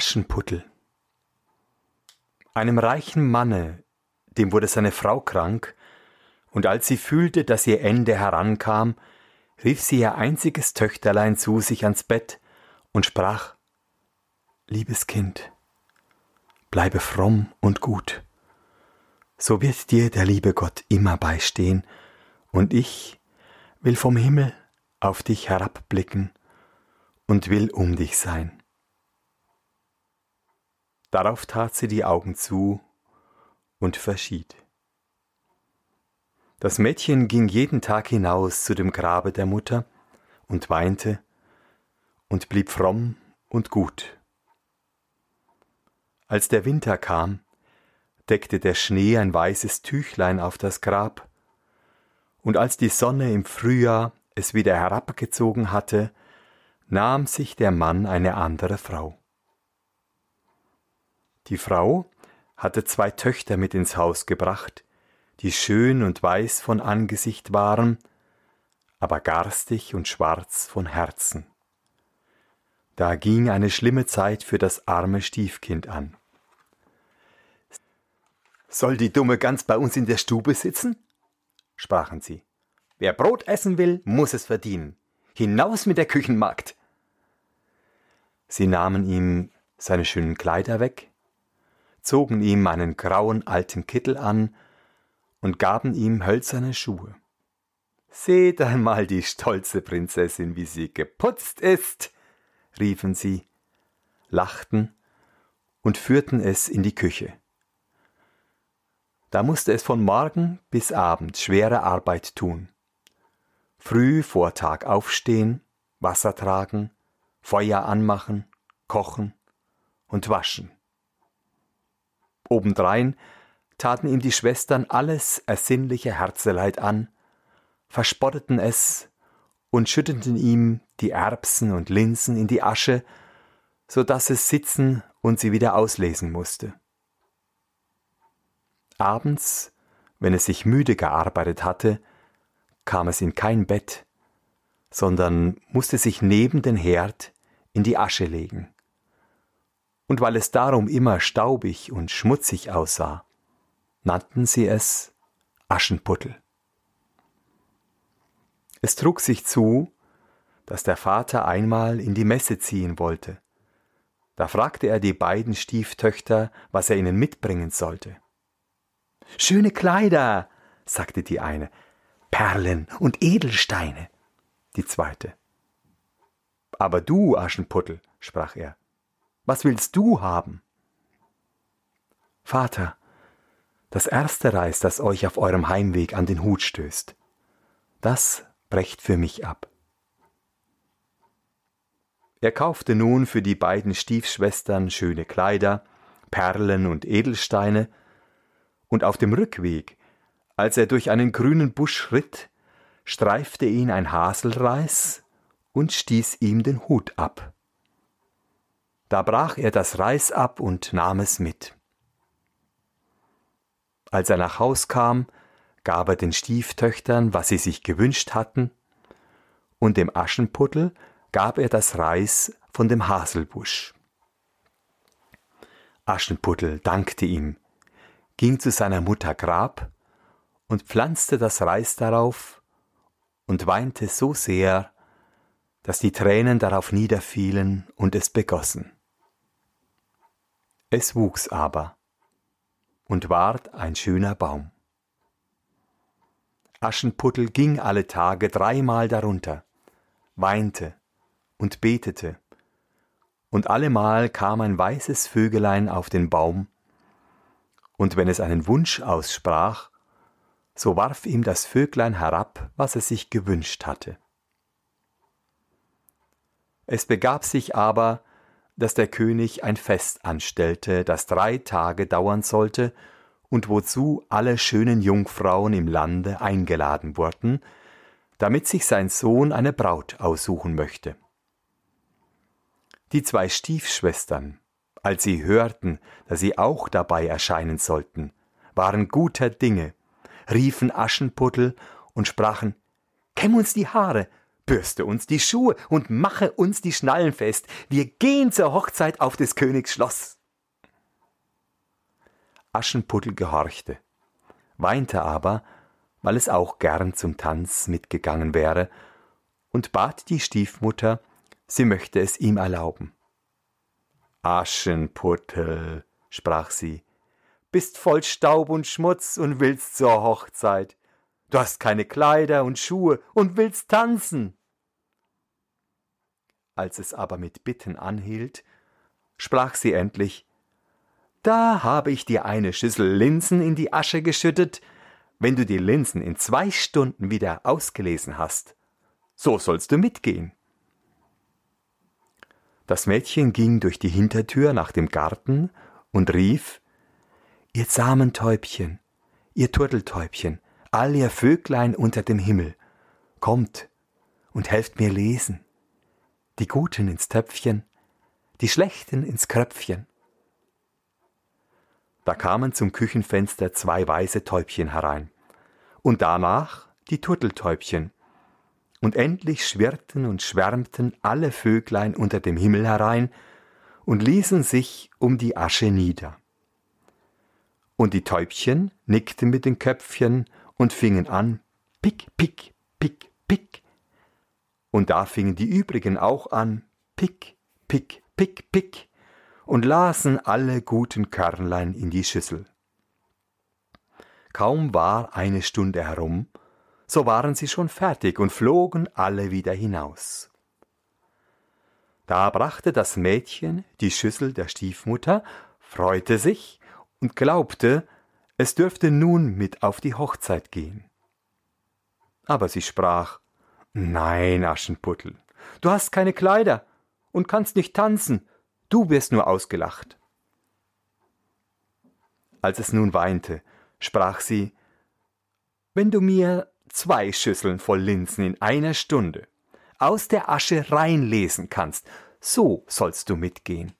Aschenputtel. Einem reichen Manne, dem wurde seine Frau krank, und als sie fühlte, dass ihr Ende herankam, rief sie ihr einziges Töchterlein zu sich ans Bett und sprach Liebes Kind, bleibe fromm und gut, so wird dir der liebe Gott immer beistehen, und ich will vom Himmel auf dich herabblicken und will um dich sein. Darauf tat sie die Augen zu und verschied. Das Mädchen ging jeden Tag hinaus zu dem Grabe der Mutter und weinte und blieb fromm und gut. Als der Winter kam, deckte der Schnee ein weißes Tüchlein auf das Grab, und als die Sonne im Frühjahr es wieder herabgezogen hatte, nahm sich der Mann eine andere Frau. Die Frau hatte zwei Töchter mit ins Haus gebracht, die schön und weiß von Angesicht waren, aber garstig und schwarz von Herzen. Da ging eine schlimme Zeit für das arme Stiefkind an. Soll die dumme Gans bei uns in der Stube sitzen? sprachen sie. Wer Brot essen will, muss es verdienen. Hinaus mit der Küchenmagd! Sie nahmen ihm seine schönen Kleider weg, zogen ihm einen grauen alten Kittel an und gaben ihm hölzerne Schuhe. Seht einmal die stolze Prinzessin, wie sie geputzt ist, riefen sie, lachten und führten es in die Küche. Da musste es von Morgen bis Abend schwere Arbeit tun. Früh vor Tag aufstehen, Wasser tragen, Feuer anmachen, kochen und waschen. Obendrein taten ihm die Schwestern alles ersinnliche Herzeleid an, verspotteten es und schütteten ihm die Erbsen und Linsen in die Asche, so dass es sitzen und sie wieder auslesen musste. Abends, wenn es sich müde gearbeitet hatte, kam es in kein Bett, sondern musste sich neben den Herd in die Asche legen und weil es darum immer staubig und schmutzig aussah, nannten sie es Aschenputtel. Es trug sich zu, dass der Vater einmal in die Messe ziehen wollte. Da fragte er die beiden Stieftöchter, was er ihnen mitbringen sollte. Schöne Kleider, sagte die eine, Perlen und Edelsteine, die zweite. Aber du, Aschenputtel, sprach er, was willst du haben? Vater, das erste Reis, das euch auf eurem Heimweg an den Hut stößt, das brecht für mich ab. Er kaufte nun für die beiden Stiefschwestern schöne Kleider, Perlen und Edelsteine, und auf dem Rückweg, als er durch einen grünen Busch schritt, streifte ihn ein Haselreis und stieß ihm den Hut ab. Da brach er das Reis ab und nahm es mit. Als er nach Haus kam, gab er den Stieftöchtern, was sie sich gewünscht hatten, und dem Aschenputtel gab er das Reis von dem Haselbusch. Aschenputtel dankte ihm, ging zu seiner Mutter Grab und pflanzte das Reis darauf und weinte so sehr, dass die Tränen darauf niederfielen und es begossen. Es wuchs aber und ward ein schöner Baum. Aschenputtel ging alle Tage dreimal darunter, weinte und betete, und allemal kam ein weißes Vögelein auf den Baum, und wenn es einen Wunsch aussprach, so warf ihm das Vöglein herab, was es sich gewünscht hatte. Es begab sich aber, dass der König ein Fest anstellte, das drei Tage dauern sollte und wozu alle schönen Jungfrauen im Lande eingeladen wurden, damit sich sein Sohn eine Braut aussuchen möchte. Die zwei Stiefschwestern, als sie hörten, dass sie auch dabei erscheinen sollten, waren guter Dinge, riefen Aschenputtel und sprachen Kämm uns die Haare, bürste uns die Schuhe und mache uns die Schnallen fest. Wir gehen zur Hochzeit auf des Königs Schloss. Aschenputtel gehorchte, weinte aber, weil es auch gern zum Tanz mitgegangen wäre, und bat die Stiefmutter, sie möchte es ihm erlauben. Aschenputtel, sprach sie, bist voll Staub und Schmutz und willst zur Hochzeit. Du hast keine Kleider und Schuhe und willst tanzen. Als es aber mit Bitten anhielt, sprach sie endlich Da habe ich dir eine Schüssel Linsen in die Asche geschüttet, wenn du die Linsen in zwei Stunden wieder ausgelesen hast, so sollst du mitgehen. Das Mädchen ging durch die Hintertür nach dem Garten und rief Ihr Samentäubchen, ihr Turteltäubchen, all ihr Vöglein unter dem Himmel, kommt und helft mir lesen, die Guten ins Töpfchen, die Schlechten ins Kröpfchen. Da kamen zum Küchenfenster zwei weiße Täubchen herein, und danach die Turteltäubchen, und endlich schwirrten und schwärmten alle Vöglein unter dem Himmel herein und ließen sich um die Asche nieder. Und die Täubchen nickten mit den Köpfchen und fingen an, pick, pick, pick, pick. Und da fingen die übrigen auch an, pick, pick, pick, pick, und lasen alle guten Körnlein in die Schüssel. Kaum war eine Stunde herum, so waren sie schon fertig und flogen alle wieder hinaus. Da brachte das Mädchen die Schüssel der Stiefmutter, freute sich und glaubte, es dürfte nun mit auf die Hochzeit gehen. Aber sie sprach Nein, Aschenputtel, du hast keine Kleider und kannst nicht tanzen, du wirst nur ausgelacht. Als es nun weinte, sprach sie Wenn du mir zwei Schüsseln voll Linsen in einer Stunde aus der Asche reinlesen kannst, so sollst du mitgehen.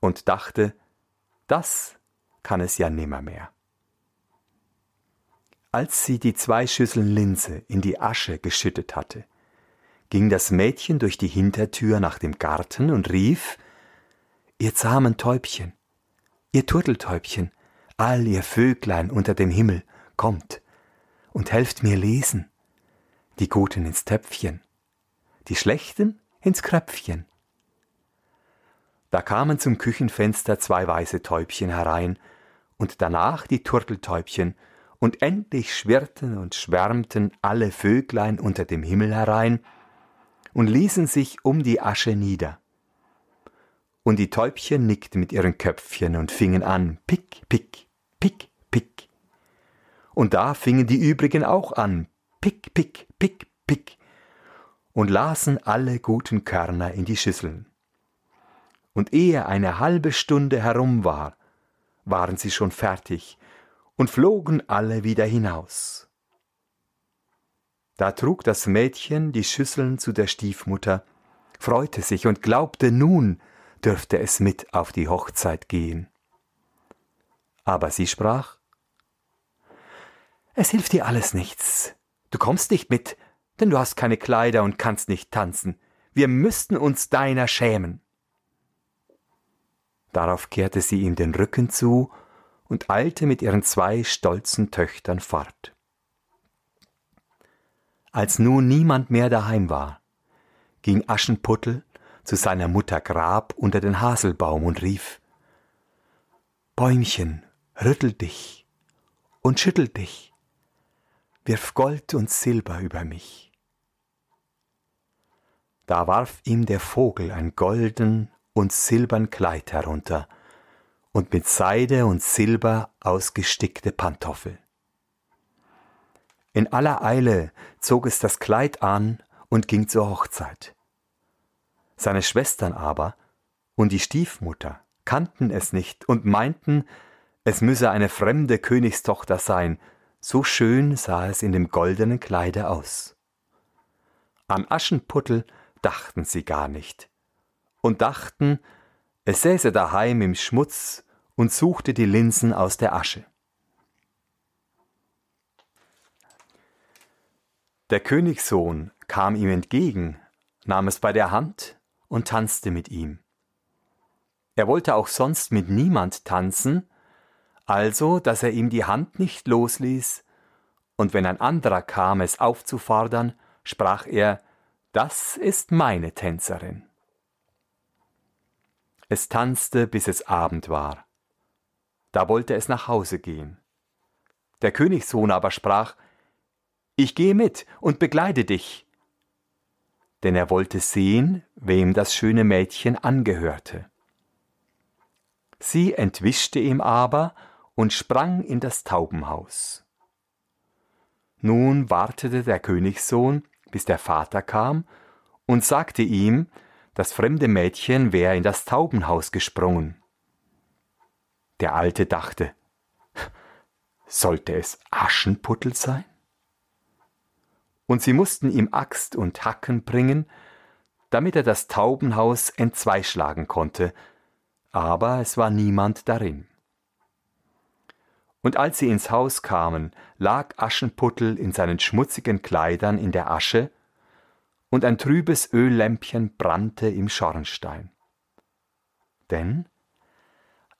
Und dachte, das kann es ja nimmermehr. Als sie die zwei Schüsseln Linse in die Asche geschüttet hatte, ging das Mädchen durch die Hintertür nach dem Garten und rief Ihr zahmen Täubchen, ihr Turteltäubchen, all ihr Vöglein unter dem Himmel, kommt, und helft mir lesen. Die Guten ins Töpfchen, die Schlechten ins Kröpfchen. Da kamen zum Küchenfenster zwei weiße Täubchen herein und danach die Turteltäubchen, und endlich schwirrten und schwärmten alle Vöglein unter dem Himmel herein und ließen sich um die Asche nieder. Und die Täubchen nickten mit ihren Köpfchen und fingen an, pick, pick, pick, pick. Und da fingen die übrigen auch an, pick, pick, pick, pick, und lasen alle guten Körner in die Schüsseln. Und ehe eine halbe Stunde herum war, waren sie schon fertig und flogen alle wieder hinaus. Da trug das Mädchen die Schüsseln zu der Stiefmutter, freute sich und glaubte, nun dürfte es mit auf die Hochzeit gehen. Aber sie sprach, es hilft dir alles nichts. Du kommst nicht mit, denn du hast keine Kleider und kannst nicht tanzen. Wir müssten uns deiner schämen. Darauf kehrte sie ihm den Rücken zu und eilte mit ihren zwei stolzen Töchtern fort. Als nun niemand mehr daheim war, ging Aschenputtel zu seiner Mutter Grab unter den Haselbaum und rief Bäumchen, rüttel dich und schüttel dich wirf Gold und Silber über mich. Da warf ihm der Vogel ein golden und silbern Kleid herunter und mit Seide und Silber ausgestickte Pantoffel. In aller Eile zog es das Kleid an und ging zur Hochzeit. Seine Schwestern aber und die Stiefmutter kannten es nicht und meinten, es müsse eine fremde Königstochter sein, so schön sah es in dem goldenen Kleide aus. An Aschenputtel dachten sie gar nicht und dachten, es säße daheim im Schmutz und suchte die Linsen aus der Asche. Der Königssohn kam ihm entgegen, nahm es bei der Hand und tanzte mit ihm. Er wollte auch sonst mit niemand tanzen, also dass er ihm die Hand nicht losließ, und wenn ein anderer kam, es aufzufordern, sprach er, das ist meine Tänzerin. Es tanzte, bis es Abend war. Da wollte es nach Hause gehen. Der Königssohn aber sprach, Ich gehe mit und begleite dich. Denn er wollte sehen, wem das schöne Mädchen angehörte. Sie entwischte ihm aber und sprang in das Taubenhaus. Nun wartete der Königssohn, bis der Vater kam, und sagte ihm, das fremde Mädchen wäre in das Taubenhaus gesprungen. Der Alte dachte, sollte es Aschenputtel sein? Und sie mussten ihm Axt und Hacken bringen, damit er das Taubenhaus entzweischlagen konnte, aber es war niemand darin. Und als sie ins Haus kamen, lag Aschenputtel in seinen schmutzigen Kleidern in der Asche, und ein trübes Öllämpchen brannte im Schornstein. Denn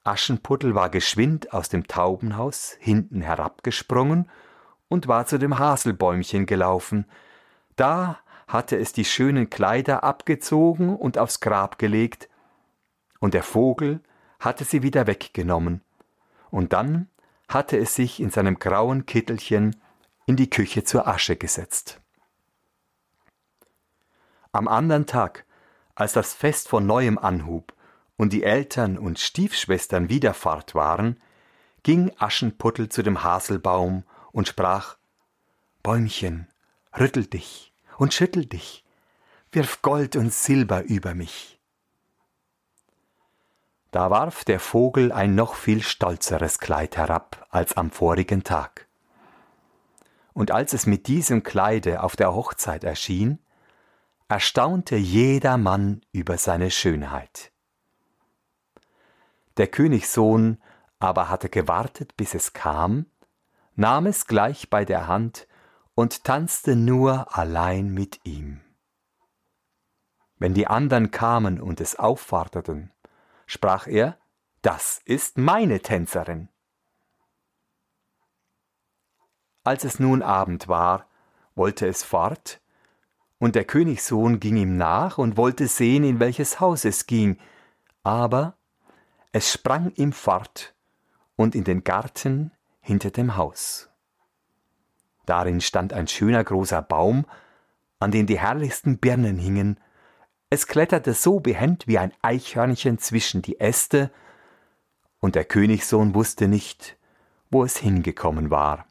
Aschenputtel war geschwind aus dem Taubenhaus hinten herabgesprungen und war zu dem Haselbäumchen gelaufen. Da hatte es die schönen Kleider abgezogen und aufs Grab gelegt, und der Vogel hatte sie wieder weggenommen, und dann hatte es sich in seinem grauen Kittelchen in die Küche zur Asche gesetzt. Am andern Tag, als das Fest von neuem anhub und die Eltern und Stiefschwestern wieder fort waren, ging Aschenputtel zu dem Haselbaum und sprach Bäumchen, rüttel dich und schüttel dich, wirf Gold und Silber über mich. Da warf der Vogel ein noch viel stolzeres Kleid herab als am vorigen Tag. Und als es mit diesem Kleide auf der Hochzeit erschien, erstaunte jeder Mann über seine Schönheit. Der Königssohn aber hatte gewartet, bis es kam, nahm es gleich bei der Hand und tanzte nur allein mit ihm. Wenn die anderen kamen und es aufforderten, sprach er, das ist meine Tänzerin. Als es nun Abend war, wollte es fort, und der Königssohn ging ihm nach und wollte sehen, in welches Haus es ging, aber es sprang ihm fort und in den Garten hinter dem Haus. Darin stand ein schöner großer Baum, an dem die herrlichsten Birnen hingen es kletterte so behend wie ein Eichhörnchen zwischen die Äste, und der Königssohn wusste nicht, wo es hingekommen war.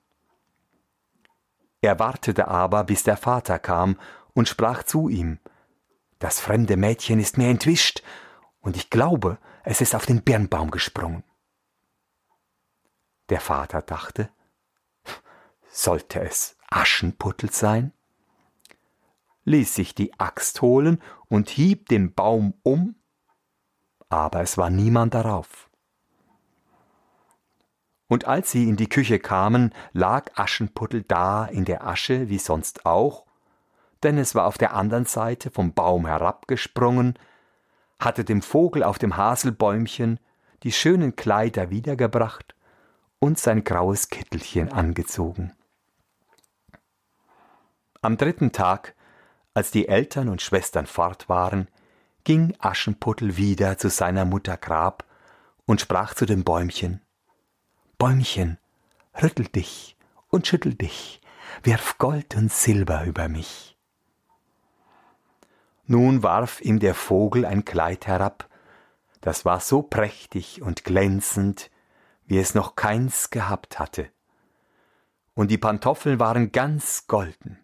Er wartete aber, bis der Vater kam und sprach zu ihm, Das fremde Mädchen ist mir entwischt, und ich glaube, es ist auf den Birnbaum gesprungen. Der Vater dachte, sollte es Aschenputtel sein? ließ sich die Axt holen und hieb den Baum um, aber es war niemand darauf. Und als sie in die Küche kamen, lag Aschenputtel da in der Asche wie sonst auch, denn es war auf der anderen Seite vom Baum herabgesprungen, hatte dem Vogel auf dem Haselbäumchen die schönen Kleider wiedergebracht und sein graues Kittelchen angezogen. Am dritten Tag als die Eltern und Schwestern fort waren, ging Aschenputtel wieder zu seiner Mutter Grab und sprach zu dem Bäumchen Bäumchen, rüttel dich und schüttel dich, wirf Gold und Silber über mich. Nun warf ihm der Vogel ein Kleid herab, das war so prächtig und glänzend, wie es noch keins gehabt hatte, und die Pantoffeln waren ganz golden.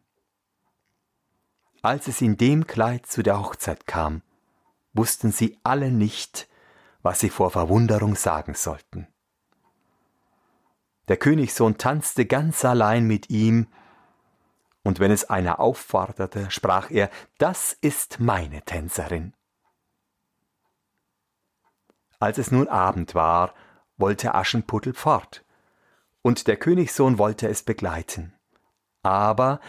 Als es in dem Kleid zu der Hochzeit kam, wussten sie alle nicht, was sie vor Verwunderung sagen sollten. Der Königssohn tanzte ganz allein mit ihm, und wenn es einer aufforderte, sprach er, das ist meine Tänzerin. Als es nun Abend war, wollte Aschenputtel fort, und der Königssohn wollte es begleiten. Aber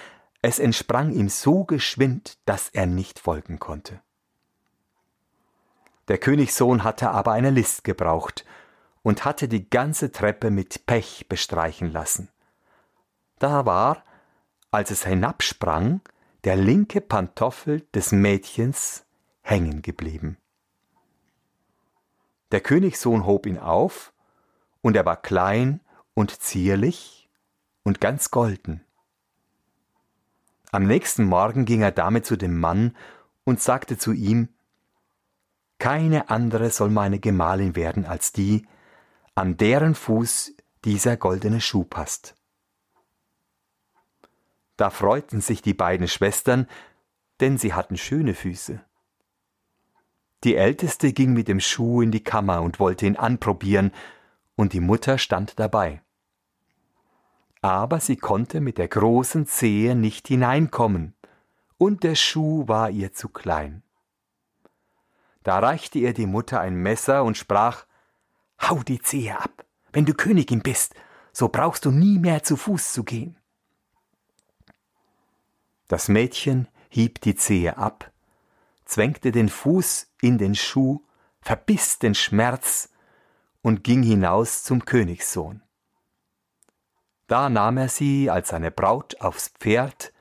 es entsprang ihm so geschwind, dass er nicht folgen konnte. Der Königssohn hatte aber eine List gebraucht und hatte die ganze Treppe mit Pech bestreichen lassen. Da war, als es hinabsprang, der linke Pantoffel des Mädchens hängen geblieben. Der Königssohn hob ihn auf, und er war klein und zierlich und ganz golden. Am nächsten Morgen ging er damit zu dem Mann und sagte zu ihm, Keine andere soll meine Gemahlin werden als die, an deren Fuß dieser goldene Schuh passt. Da freuten sich die beiden Schwestern, denn sie hatten schöne Füße. Die älteste ging mit dem Schuh in die Kammer und wollte ihn anprobieren, und die Mutter stand dabei aber sie konnte mit der großen Zehe nicht hineinkommen, und der Schuh war ihr zu klein. Da reichte ihr die Mutter ein Messer und sprach Hau die Zehe ab, wenn du Königin bist, so brauchst du nie mehr zu Fuß zu gehen. Das Mädchen hieb die Zehe ab, zwängte den Fuß in den Schuh, verbiss den Schmerz und ging hinaus zum Königssohn. Da nahm er sie als seine Braut aufs Pferd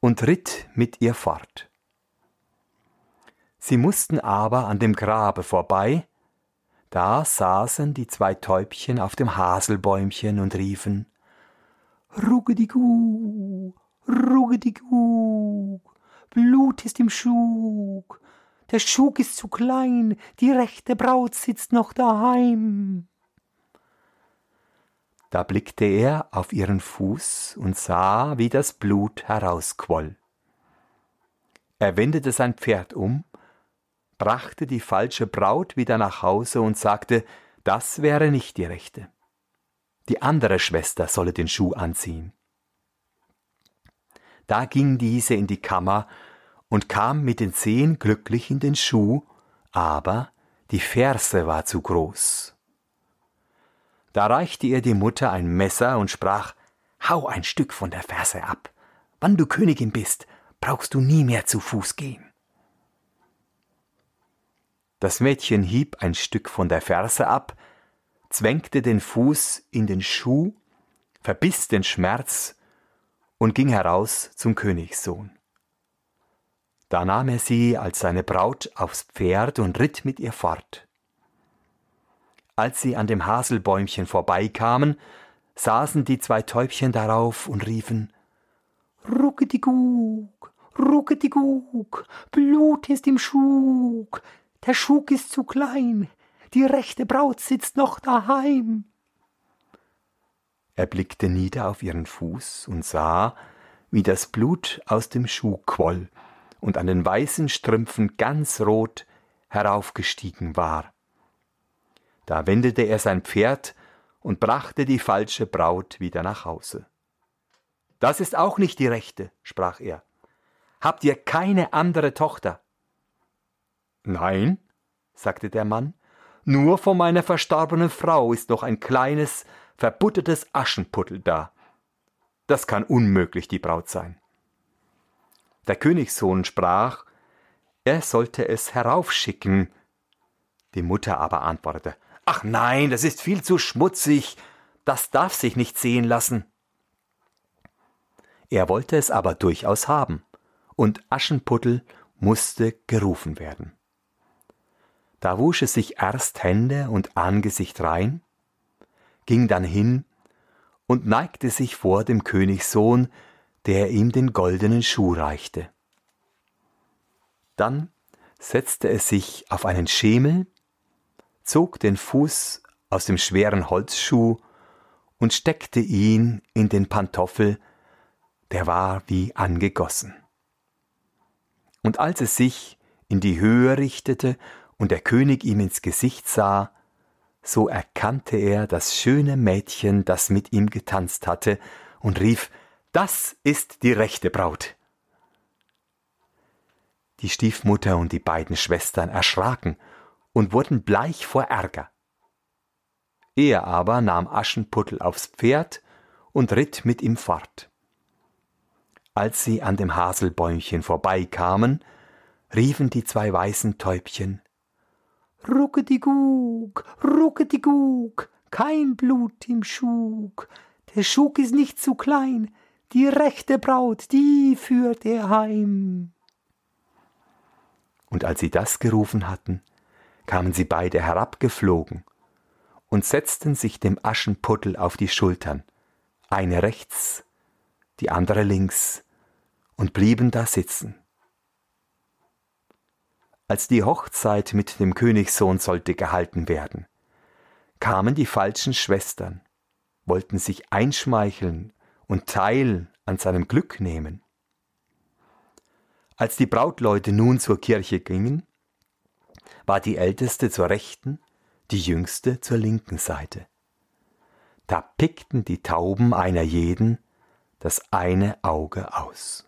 und ritt mit ihr fort. Sie mussten aber an dem Grabe vorbei, da saßen die zwei Täubchen auf dem Haselbäumchen und riefen Ruggedigu, Ruggedigu, Blut ist im Schug, der Schug ist zu klein, die rechte Braut sitzt noch daheim. Da blickte er auf ihren Fuß und sah, wie das Blut herausquoll. Er wendete sein Pferd um, brachte die falsche Braut wieder nach Hause und sagte, das wäre nicht die rechte. Die andere Schwester solle den Schuh anziehen. Da ging diese in die Kammer und kam mit den Zehen glücklich in den Schuh, aber die Ferse war zu groß da reichte ihr die Mutter ein Messer und sprach Hau ein Stück von der Ferse ab. Wann du Königin bist, brauchst du nie mehr zu Fuß gehen. Das Mädchen hieb ein Stück von der Ferse ab, zwängte den Fuß in den Schuh, verbiss den Schmerz und ging heraus zum Königssohn. Da nahm er sie als seine Braut aufs Pferd und ritt mit ihr fort. Als sie an dem Haselbäumchen vorbeikamen, saßen die zwei Täubchen darauf und riefen Ruckedigug, Ruckedigug, Blut ist im Schug, der Schug ist zu klein, die rechte Braut sitzt noch daheim. Er blickte nieder auf ihren Fuß und sah, wie das Blut aus dem Schuh quoll und an den weißen Strümpfen ganz rot heraufgestiegen war. Da wendete er sein Pferd und brachte die falsche Braut wieder nach Hause. Das ist auch nicht die rechte, sprach er. Habt ihr keine andere Tochter? Nein, sagte der Mann, nur von meiner verstorbenen Frau ist noch ein kleines, verbuttertes Aschenputtel da. Das kann unmöglich die Braut sein. Der Königssohn sprach, er sollte es heraufschicken. Die Mutter aber antwortete, Ach nein, das ist viel zu schmutzig, das darf sich nicht sehen lassen. Er wollte es aber durchaus haben, und Aschenputtel musste gerufen werden. Da wusch es sich erst Hände und Angesicht rein, ging dann hin und neigte sich vor dem Königssohn, der ihm den goldenen Schuh reichte. Dann setzte es sich auf einen Schemel zog den Fuß aus dem schweren Holzschuh und steckte ihn in den Pantoffel, der war wie angegossen. Und als es sich in die Höhe richtete und der König ihm ins Gesicht sah, so erkannte er das schöne Mädchen, das mit ihm getanzt hatte, und rief Das ist die rechte Braut. Die Stiefmutter und die beiden Schwestern erschraken und wurden bleich vor Ärger. Er aber nahm Aschenputtel aufs Pferd und ritt mit ihm fort. Als sie an dem Haselbäumchen vorbeikamen, riefen die zwei weißen Täubchen Ruckedigug, Ruckedigug, kein Blut im Schug, der Schug ist nicht zu klein, die rechte Braut, die führt er heim. Und als sie das gerufen hatten, kamen sie beide herabgeflogen und setzten sich dem Aschenputtel auf die Schultern, eine rechts, die andere links, und blieben da sitzen. Als die Hochzeit mit dem Königssohn sollte gehalten werden, kamen die falschen Schwestern, wollten sich einschmeicheln und Teil an seinem Glück nehmen. Als die Brautleute nun zur Kirche gingen, war die älteste zur rechten, die jüngste zur linken Seite. Da pickten die Tauben einer jeden das eine Auge aus.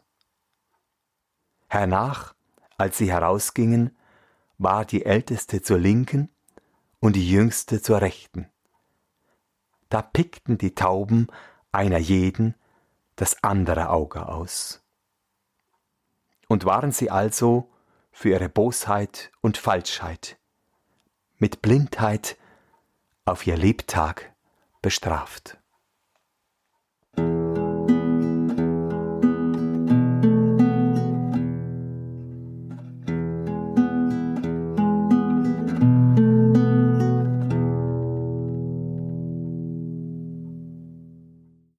Hernach, als sie herausgingen, war die älteste zur linken und die jüngste zur rechten. Da pickten die Tauben einer jeden das andere Auge aus. Und waren sie also für ihre Bosheit und Falschheit mit Blindheit auf ihr Lebtag bestraft.